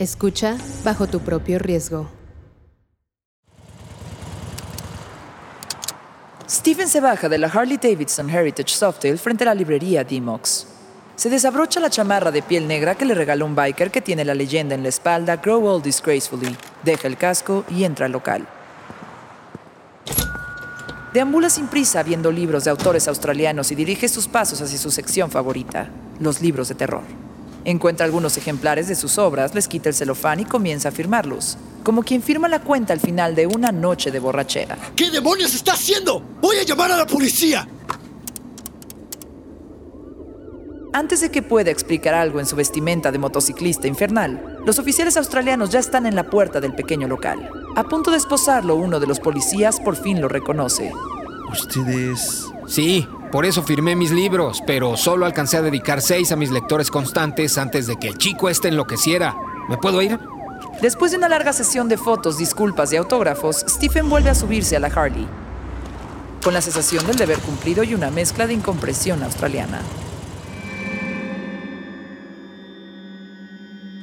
Escucha bajo tu propio riesgo. Stephen se baja de la Harley Davidson Heritage Softail frente a la librería Dimox. Se desabrocha la chamarra de piel negra que le regaló un biker que tiene la leyenda en la espalda Grow Old Disgracefully, deja el casco y entra al local. Deambula sin prisa viendo libros de autores australianos y dirige sus pasos hacia su sección favorita, los libros de terror. Encuentra algunos ejemplares de sus obras, les quita el celofán y comienza a firmarlos, como quien firma la cuenta al final de una noche de borrachera. ¿Qué demonios está haciendo? ¡Voy a llamar a la policía! Antes de que pueda explicar algo en su vestimenta de motociclista infernal, los oficiales australianos ya están en la puerta del pequeño local. A punto de esposarlo, uno de los policías por fin lo reconoce. Ustedes... Sí, por eso firmé mis libros, pero solo alcancé a dedicar seis a mis lectores constantes antes de que el chico este enloqueciera. ¿Me puedo ir? Después de una larga sesión de fotos, disculpas y autógrafos, Stephen vuelve a subirse a la Harley, con la sensación del deber cumplido y una mezcla de incompresión australiana.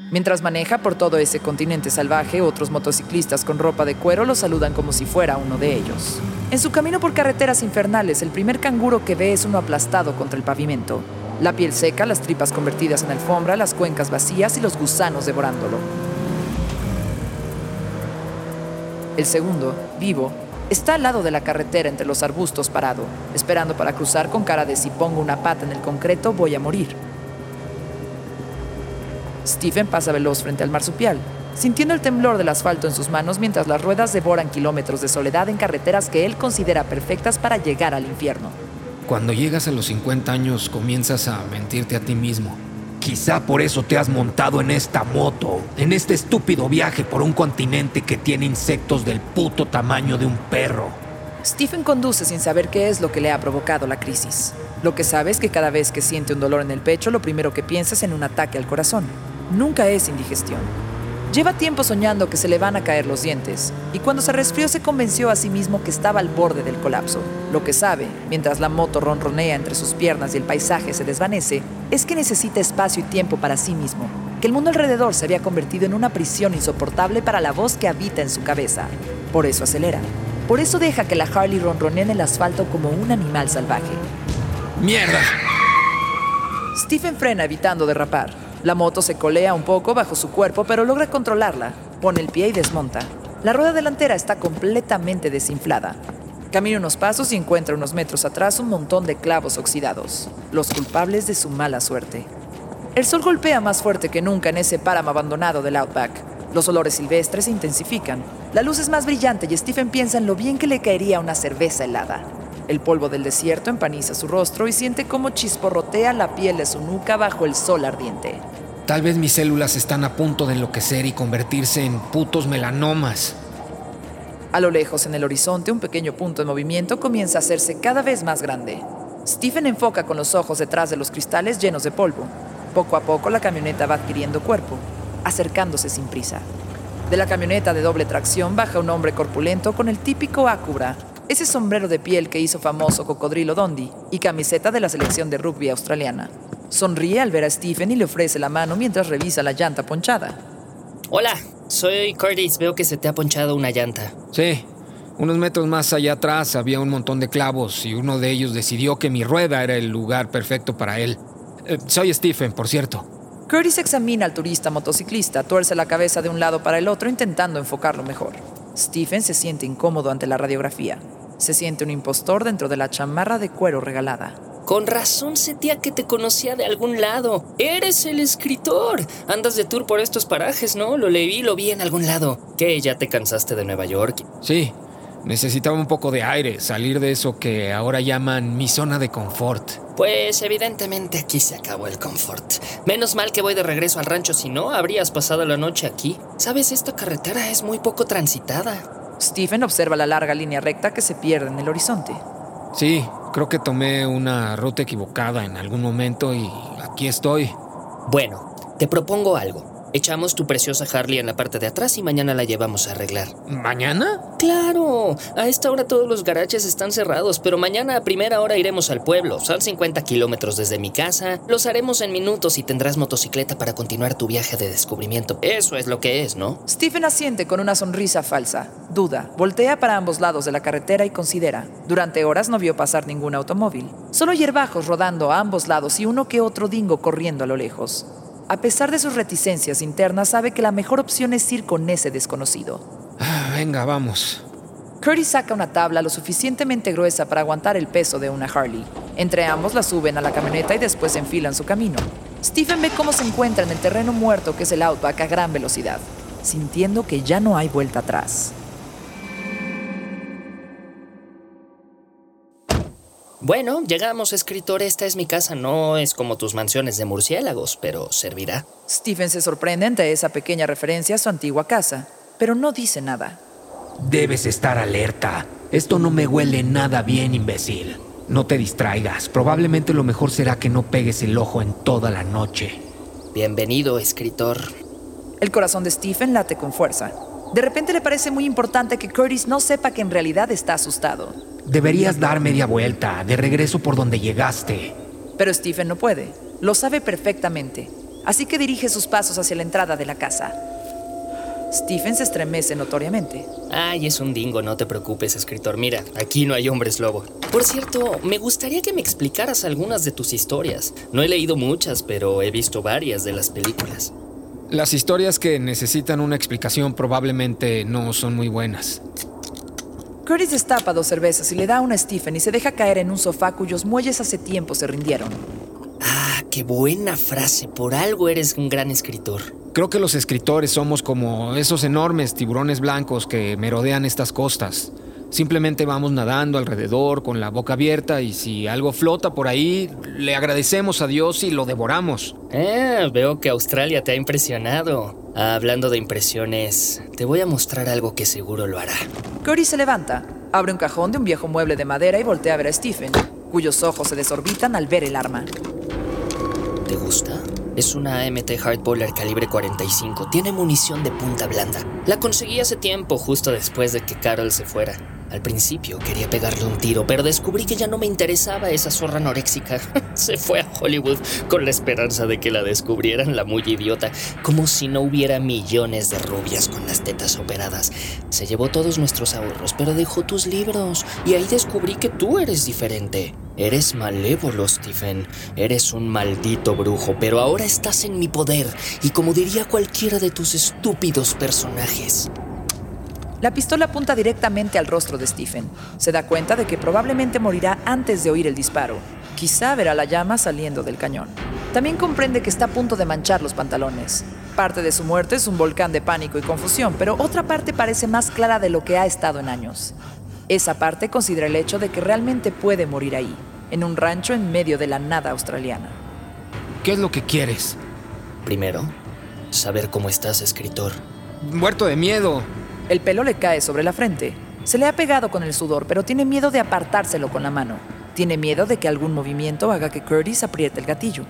Mientras maneja por todo ese continente salvaje, otros motociclistas con ropa de cuero lo saludan como si fuera uno de ellos. En su camino por carreteras infernales, el primer canguro que ve es uno aplastado contra el pavimento. La piel seca, las tripas convertidas en alfombra, las cuencas vacías y los gusanos devorándolo. El segundo, vivo, está al lado de la carretera entre los arbustos parado, esperando para cruzar con cara de si pongo una pata en el concreto voy a morir. Stephen pasa veloz frente al marsupial, sintiendo el temblor del asfalto en sus manos mientras las ruedas devoran kilómetros de soledad en carreteras que él considera perfectas para llegar al infierno. Cuando llegas a los 50 años comienzas a mentirte a ti mismo. Quizá por eso te has montado en esta moto, en este estúpido viaje por un continente que tiene insectos del puto tamaño de un perro. Stephen conduce sin saber qué es lo que le ha provocado la crisis. Lo que sabe es que cada vez que siente un dolor en el pecho, lo primero que piensa es en un ataque al corazón. Nunca es indigestión. Lleva tiempo soñando que se le van a caer los dientes, y cuando se resfrió se convenció a sí mismo que estaba al borde del colapso. Lo que sabe, mientras la moto ronronea entre sus piernas y el paisaje se desvanece, es que necesita espacio y tiempo para sí mismo, que el mundo alrededor se había convertido en una prisión insoportable para la voz que habita en su cabeza. Por eso acelera. Por eso deja que la Harley ronronee en el asfalto como un animal salvaje. ¡Mierda! Stephen frena evitando derrapar. La moto se colea un poco bajo su cuerpo, pero logra controlarla. Pone el pie y desmonta. La rueda delantera está completamente desinflada. Camina unos pasos y encuentra unos metros atrás un montón de clavos oxidados, los culpables de su mala suerte. El sol golpea más fuerte que nunca en ese páramo abandonado del Outback. Los olores silvestres se intensifican. La luz es más brillante y Stephen piensa en lo bien que le caería una cerveza helada. El polvo del desierto empaniza su rostro y siente cómo chisporrotea la piel de su nuca bajo el sol ardiente. Tal vez mis células están a punto de enloquecer y convertirse en putos melanomas. A lo lejos, en el horizonte, un pequeño punto en movimiento comienza a hacerse cada vez más grande. Stephen enfoca con los ojos detrás de los cristales llenos de polvo. Poco a poco la camioneta va adquiriendo cuerpo, acercándose sin prisa. De la camioneta de doble tracción baja un hombre corpulento con el típico Acubra, ese sombrero de piel que hizo famoso Cocodrilo Dondi y camiseta de la selección de rugby australiana. Sonríe al ver a Stephen y le ofrece la mano mientras revisa la llanta ponchada. Hola, soy Curtis. Veo que se te ha ponchado una llanta. Sí, unos metros más allá atrás había un montón de clavos y uno de ellos decidió que mi rueda era el lugar perfecto para él. Eh, soy Stephen, por cierto. Curtis examina al turista motociclista, tuerce la cabeza de un lado para el otro intentando enfocarlo mejor. Stephen se siente incómodo ante la radiografía. Se siente un impostor dentro de la chamarra de cuero regalada. Con razón sentía que te conocía de algún lado. Eres el escritor. Andas de tour por estos parajes, ¿no? Lo leí, lo vi en algún lado. ¿Qué? ¿Ya te cansaste de Nueva York? Sí, necesitaba un poco de aire, salir de eso que ahora llaman mi zona de confort. Pues evidentemente aquí se acabó el confort. Menos mal que voy de regreso al rancho, si no, habrías pasado la noche aquí. Sabes, esta carretera es muy poco transitada. Stephen observa la larga línea recta que se pierde en el horizonte. Sí, creo que tomé una ruta equivocada en algún momento y aquí estoy. Bueno, te propongo algo. Echamos tu preciosa Harley en la parte de atrás y mañana la llevamos a arreglar. ¿Mañana? Claro, a esta hora todos los garajes están cerrados, pero mañana a primera hora iremos al pueblo. Son 50 kilómetros desde mi casa. Los haremos en minutos y tendrás motocicleta para continuar tu viaje de descubrimiento. Eso es lo que es, ¿no? Stephen asiente con una sonrisa falsa. Duda, voltea para ambos lados de la carretera y considera. Durante horas no vio pasar ningún automóvil. Solo hierbajos rodando a ambos lados y uno que otro dingo corriendo a lo lejos. A pesar de sus reticencias internas, sabe que la mejor opción es ir con ese desconocido. Ah, venga, vamos. Curtis saca una tabla lo suficientemente gruesa para aguantar el peso de una Harley. Entre ambos la suben a la camioneta y después enfilan su camino. Stephen ve cómo se encuentra en el terreno muerto que es el Outback a gran velocidad, sintiendo que ya no hay vuelta atrás. Bueno, llegamos, escritor. Esta es mi casa. No es como tus mansiones de murciélagos, pero servirá. Stephen se sorprende ante esa pequeña referencia a su antigua casa, pero no dice nada. Debes estar alerta. Esto no me huele nada bien, imbécil. No te distraigas. Probablemente lo mejor será que no pegues el ojo en toda la noche. Bienvenido, escritor. El corazón de Stephen late con fuerza. De repente le parece muy importante que Curtis no sepa que en realidad está asustado. Deberías dar media vuelta, de regreso por donde llegaste. Pero Stephen no puede. Lo sabe perfectamente. Así que dirige sus pasos hacia la entrada de la casa. Stephen se estremece notoriamente. Ay, es un dingo, no te preocupes, escritor. Mira, aquí no hay hombres lobo. Por cierto, me gustaría que me explicaras algunas de tus historias. No he leído muchas, pero he visto varias de las películas. Las historias que necesitan una explicación probablemente no son muy buenas. Curtis destapa dos cervezas y le da una a Stephen y se deja caer en un sofá cuyos muelles hace tiempo se rindieron. Ah, qué buena frase. Por algo eres un gran escritor. Creo que los escritores somos como esos enormes tiburones blancos que merodean estas costas. Simplemente vamos nadando alrededor con la boca abierta y si algo flota por ahí, le agradecemos a Dios y lo devoramos. Ah, veo que Australia te ha impresionado. Hablando de impresiones, te voy a mostrar algo que seguro lo hará. Cory se levanta, abre un cajón de un viejo mueble de madera y voltea a ver a Stephen, cuyos ojos se desorbitan al ver el arma. ¿Te gusta? Es una AMT Hardballer calibre 45. Tiene munición de punta blanda. La conseguí hace tiempo, justo después de que Carol se fuera. Al principio quería pegarle un tiro, pero descubrí que ya no me interesaba esa zorra anoréxica. Se fue a Hollywood con la esperanza de que la descubrieran la muy idiota, como si no hubiera millones de rubias con las tetas operadas. Se llevó todos nuestros ahorros, pero dejó tus libros, y ahí descubrí que tú eres diferente. Eres malévolo, Stephen. Eres un maldito brujo, pero ahora estás en mi poder, y como diría cualquiera de tus estúpidos personajes. La pistola apunta directamente al rostro de Stephen. Se da cuenta de que probablemente morirá antes de oír el disparo. Quizá verá la llama saliendo del cañón. También comprende que está a punto de manchar los pantalones. Parte de su muerte es un volcán de pánico y confusión, pero otra parte parece más clara de lo que ha estado en años. Esa parte considera el hecho de que realmente puede morir ahí, en un rancho en medio de la nada australiana. ¿Qué es lo que quieres? Primero, saber cómo estás, escritor. Muerto de miedo. El pelo le cae sobre la frente. Se le ha pegado con el sudor, pero tiene miedo de apartárselo con la mano. Tiene miedo de que algún movimiento haga que Curtis apriete el gatillo.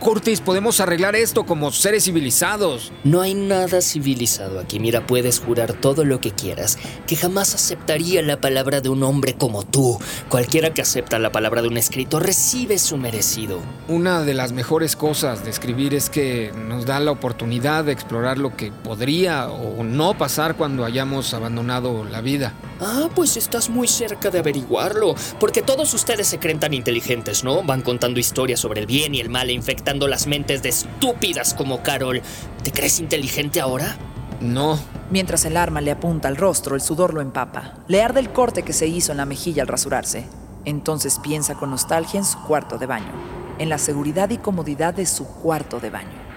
Curtis, podemos arreglar esto como seres civilizados. No hay nada civilizado aquí. Mira, puedes jurar todo lo que quieras, que jamás aceptaría la palabra de un hombre como tú. Cualquiera que acepta la palabra de un escritor recibe su merecido. Una de las mejores cosas de escribir es que nos da la oportunidad de explorar lo que podría o no pasar cuando hayamos abandonado la vida. Ah, pues estás muy cerca de averiguarlo, porque todos ustedes se creen tan inteligentes, ¿no? Van contando historias sobre el bien y el mal e infectando las mentes de estúpidas como Carol. ¿Te crees inteligente ahora? No. Mientras el arma le apunta al rostro, el sudor lo empapa. Le arde el corte que se hizo en la mejilla al rasurarse. Entonces piensa con nostalgia en su cuarto de baño, en la seguridad y comodidad de su cuarto de baño.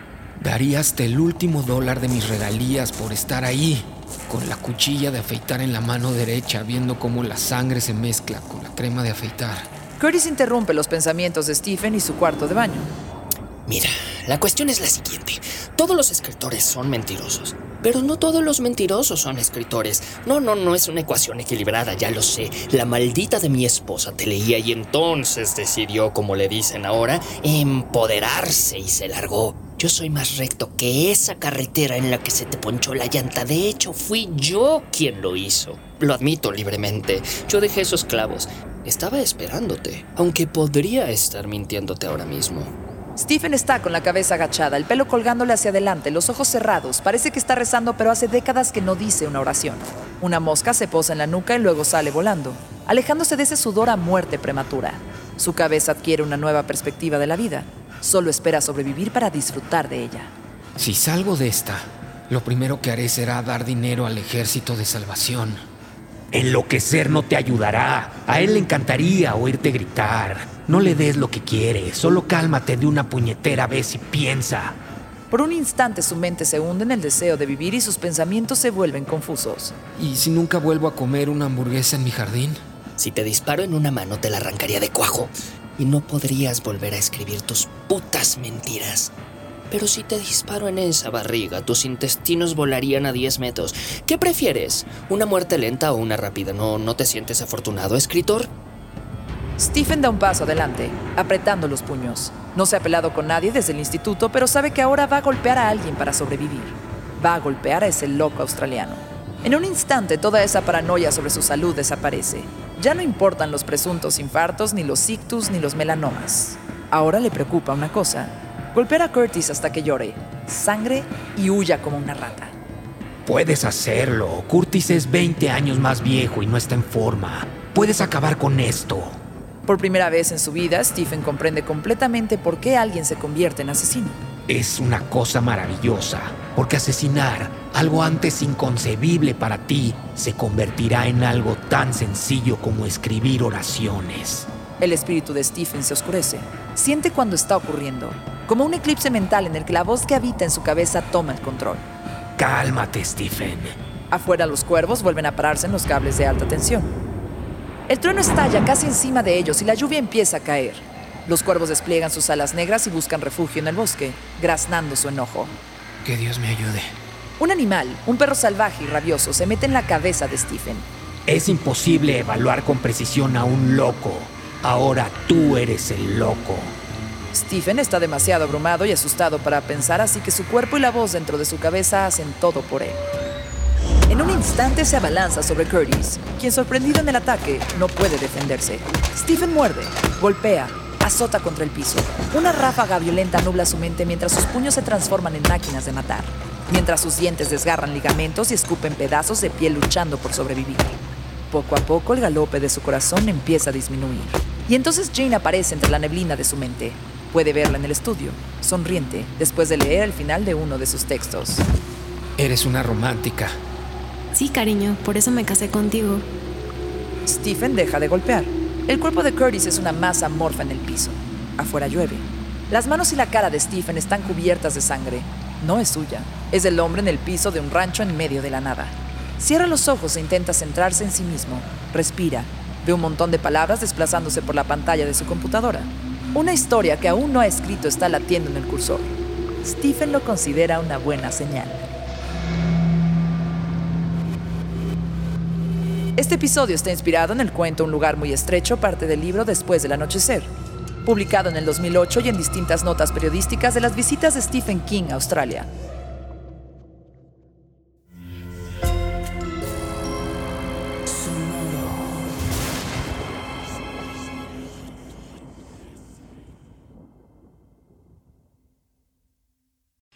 Daría hasta el último dólar de mis regalías por estar ahí, con la cuchilla de afeitar en la mano derecha, viendo cómo la sangre se mezcla con la crema de afeitar. Curtis interrumpe los pensamientos de Stephen y su cuarto de baño. Mira, la cuestión es la siguiente. Todos los escritores son mentirosos. Pero no todos los mentirosos son escritores. No, no, no es una ecuación equilibrada, ya lo sé. La maldita de mi esposa te leía y entonces decidió, como le dicen ahora, empoderarse y se largó. Yo soy más recto que esa carretera en la que se te ponchó la llanta. De hecho, fui yo quien lo hizo. Lo admito libremente. Yo dejé esos clavos. Estaba esperándote, aunque podría estar mintiéndote ahora mismo. Stephen está con la cabeza agachada, el pelo colgándole hacia adelante, los ojos cerrados. Parece que está rezando, pero hace décadas que no dice una oración. Una mosca se posa en la nuca y luego sale volando, alejándose de ese sudor a muerte prematura. Su cabeza adquiere una nueva perspectiva de la vida. Solo espera sobrevivir para disfrutar de ella. Si salgo de esta, lo primero que haré será dar dinero al ejército de salvación. Enloquecer no te ayudará. A él le encantaría oírte gritar. No le des lo que quiere, solo cálmate de una puñetera vez y piensa. Por un instante su mente se hunde en el deseo de vivir y sus pensamientos se vuelven confusos. ¿Y si nunca vuelvo a comer una hamburguesa en mi jardín? Si te disparo en una mano te la arrancaría de cuajo y no podrías volver a escribir tus putas mentiras. Pero si te disparo en esa barriga, tus intestinos volarían a 10 metros. ¿Qué prefieres? ¿Una muerte lenta o una rápida? ¿No, no te sientes afortunado, escritor? Stephen da un paso adelante, apretando los puños. No se ha peleado con nadie desde el instituto, pero sabe que ahora va a golpear a alguien para sobrevivir. Va a golpear a ese loco australiano. En un instante toda esa paranoia sobre su salud desaparece. Ya no importan los presuntos infartos, ni los ictus, ni los melanomas. Ahora le preocupa una cosa. Golpear a Curtis hasta que llore, sangre y huya como una rata. Puedes hacerlo. Curtis es 20 años más viejo y no está en forma. Puedes acabar con esto. Por primera vez en su vida, Stephen comprende completamente por qué alguien se convierte en asesino. Es una cosa maravillosa, porque asesinar, algo antes inconcebible para ti, se convertirá en algo tan sencillo como escribir oraciones. El espíritu de Stephen se oscurece. Siente cuando está ocurriendo, como un eclipse mental en el que la voz que habita en su cabeza toma el control. Cálmate, Stephen. Afuera los cuervos vuelven a pararse en los cables de alta tensión. El trueno estalla casi encima de ellos y la lluvia empieza a caer. Los cuervos despliegan sus alas negras y buscan refugio en el bosque, graznando su enojo. Que Dios me ayude. Un animal, un perro salvaje y rabioso, se mete en la cabeza de Stephen. Es imposible evaluar con precisión a un loco. Ahora tú eres el loco. Stephen está demasiado abrumado y asustado para pensar, así que su cuerpo y la voz dentro de su cabeza hacen todo por él. En un instante se abalanza sobre Curtis, quien sorprendido en el ataque no puede defenderse. Stephen muerde, golpea, azota contra el piso. Una ráfaga violenta nubla su mente mientras sus puños se transforman en máquinas de matar, mientras sus dientes desgarran ligamentos y escupen pedazos de piel luchando por sobrevivir. Poco a poco el galope de su corazón empieza a disminuir. Y entonces Jane aparece entre la neblina de su mente. Puede verla en el estudio, sonriente, después de leer el final de uno de sus textos. Eres una romántica. Sí, cariño, por eso me casé contigo. Stephen deja de golpear. El cuerpo de Curtis es una masa amorfa en el piso. Afuera llueve. Las manos y la cara de Stephen están cubiertas de sangre. No es suya. Es del hombre en el piso de un rancho en medio de la nada. Cierra los ojos e intenta centrarse en sí mismo. Respira. Ve un montón de palabras desplazándose por la pantalla de su computadora. Una historia que aún no ha escrito está latiendo en el cursor. Stephen lo considera una buena señal. Este episodio está inspirado en el cuento Un lugar muy estrecho, parte del libro Después del anochecer, publicado en el 2008 y en distintas notas periodísticas de las visitas de Stephen King a Australia.